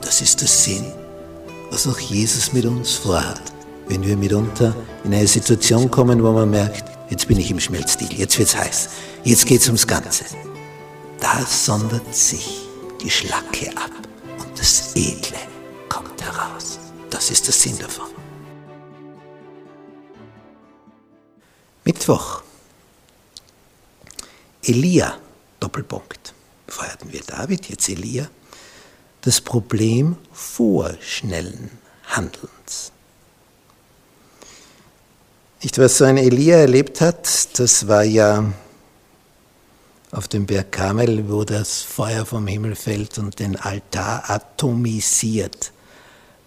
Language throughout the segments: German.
Das ist der Sinn, was auch Jesus mit uns vorhat. Wenn wir mitunter in eine Situation kommen, wo man merkt, jetzt bin ich im Schmelzstil, jetzt wird's heiß, jetzt geht's ums Ganze. Da sondert sich die Schlacke ab und das Edle kommt heraus. Das ist der Sinn davon. Mittwoch. Elia, Doppelpunkt. Vorher wir David, jetzt Elia. Das Problem vorschnellen Handelns. Nicht, was so ein Elia erlebt hat, das war ja auf dem Berg Karmel, wo das Feuer vom Himmel fällt und den Altar atomisiert.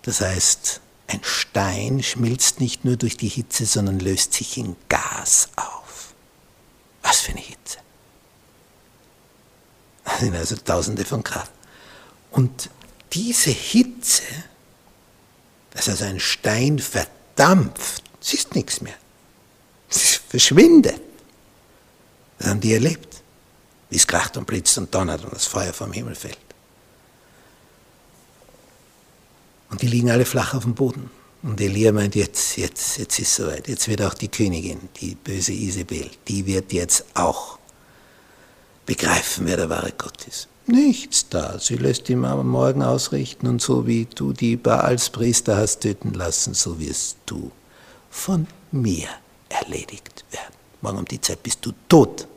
Das heißt, ein Stein schmilzt nicht nur durch die Hitze, sondern löst sich in Gas auf. Was für eine Hitze. Das sind also Tausende von Grad. Und diese Hitze, dass also ein Stein verdampft, siehst nichts mehr. Es verschwindet. Das haben die erlebt, wie es kracht und blitzt und donnert und das Feuer vom Himmel fällt. Und die liegen alle flach auf dem Boden. Und Elia meint, jetzt, jetzt, jetzt ist es soweit. Jetzt wird auch die Königin, die böse Isabel, die wird jetzt auch begreifen, wer der wahre Gott ist. Nichts da. Sie lässt ihn am Morgen ausrichten und so wie du die Baals Priester hast töten lassen, so wirst du von mir erledigt werden. Morgen um die Zeit bist du tot.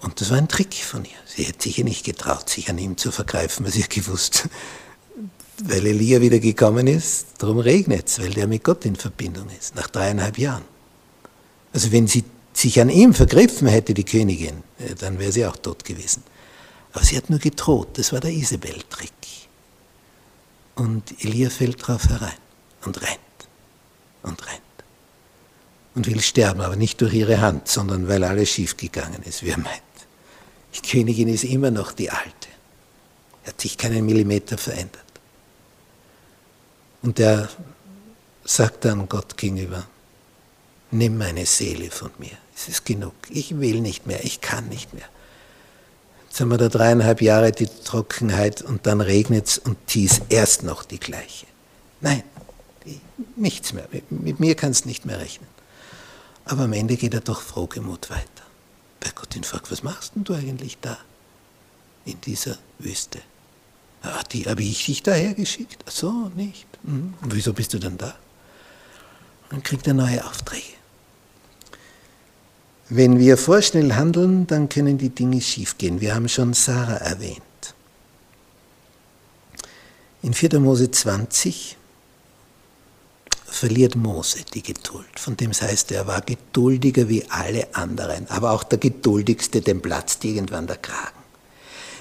Und das war ein Trick von ihr. Sie hätte sich ja nicht getraut, sich an ihm zu vergreifen, weil sie gewusst, weil Elia wieder gekommen ist, darum regnet es, weil der mit Gott in Verbindung ist, nach dreieinhalb Jahren. Also wenn sie sich an ihm vergriffen hätte, die Königin, äh, dann wäre sie auch tot gewesen. Aber sie hat nur gedroht, das war der Isabel-Trick. Und Elia fällt drauf herein und rennt und rennt und will sterben, aber nicht durch ihre Hand, sondern weil alles schiefgegangen ist, wie er meint. Die Königin ist immer noch die alte. Hat sich keinen Millimeter verändert. Und er sagt dann Gott gegenüber, nimm meine Seele von mir. Es ist genug. Ich will nicht mehr, ich kann nicht mehr. Jetzt haben wir da dreieinhalb Jahre die Trockenheit und dann regnet es und die erst noch die gleiche. Nein, nichts mehr. Mit mir kannst du nicht mehr rechnen. Aber am Ende geht er doch frohgemut weiter. Bei Gott ihn fragt, was machst denn du eigentlich da? In dieser Wüste. Ach, die habe ich dich daher geschickt? Ach so, nicht. Mhm. Und wieso bist du dann da? dann kriegt er neue Aufträge. Wenn wir vorschnell handeln, dann können die Dinge schiefgehen. Wir haben schon Sarah erwähnt. In 4. Mose 20 verliert Mose die Geduld. Von dem heißt, er war geduldiger wie alle anderen, aber auch der geduldigste, dem platzt irgendwann der Kragen.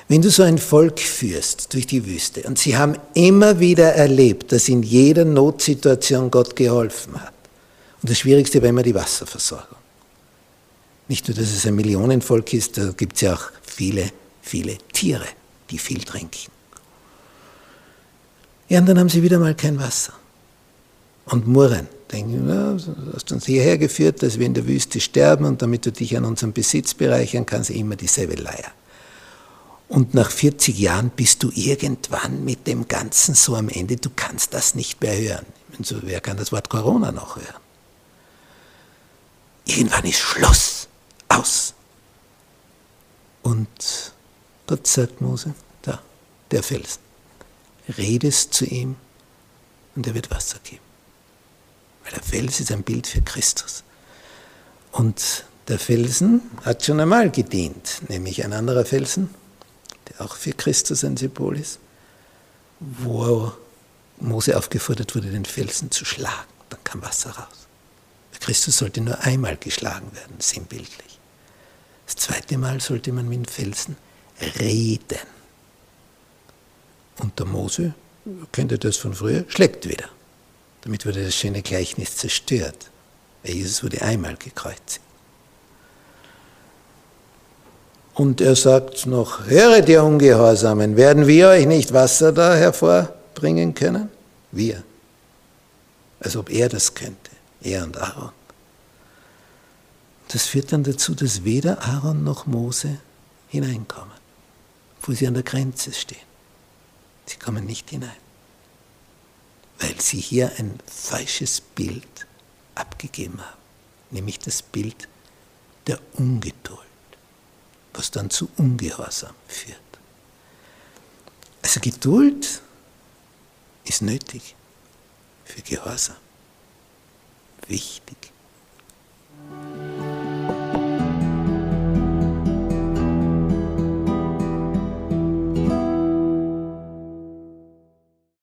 Wenn du so ein Volk führst durch die Wüste und sie haben immer wieder erlebt, dass in jeder Notsituation Gott geholfen hat. Und das Schwierigste war immer die Wasserversorgung. Nicht nur, dass es ein Millionenvolk ist, da gibt es ja auch viele, viele Tiere, die viel trinken. Ja, und dann haben sie wieder mal kein Wasser und murren. Denken, na, du hast uns hierher geführt, dass wir in der Wüste sterben und damit du dich an unserem Besitz bereichern kannst, immer dieselbe Leier. Und nach 40 Jahren bist du irgendwann mit dem Ganzen so am Ende, du kannst das nicht mehr hören. So, wer kann das Wort Corona noch hören? Irgendwann ist Schluss, aus. Und Gott sagt Mose, da, der Felsen, redest zu ihm und er wird Wasser geben. Weil der Fels ist ein Bild für Christus. Und der Felsen hat schon einmal gedient, nämlich ein anderer Felsen, der auch für Christus ein Symbol ist, wo Mose aufgefordert wurde, den Felsen zu schlagen. Dann kam Wasser raus. Christus sollte nur einmal geschlagen werden, sinnbildlich. Das zweite Mal sollte man mit dem Felsen reden. Und der Mose, kennt ihr das von früher, schlägt wieder. Damit wurde das schöne Gleichnis zerstört. Weil Jesus wurde einmal gekreuzigt. Und er sagt noch, höret ihr Ungehorsamen, werden wir euch nicht Wasser da hervorbringen können? Wir. Als ob er das könnte, er und Aaron. Das führt dann dazu, dass weder Aaron noch Mose hineinkommen, wo sie an der Grenze stehen. Sie kommen nicht hinein, weil sie hier ein falsches Bild abgegeben haben, nämlich das Bild der Ungeduld was dann zu Ungehorsam führt. Also Geduld ist nötig für Gehorsam. Wichtig.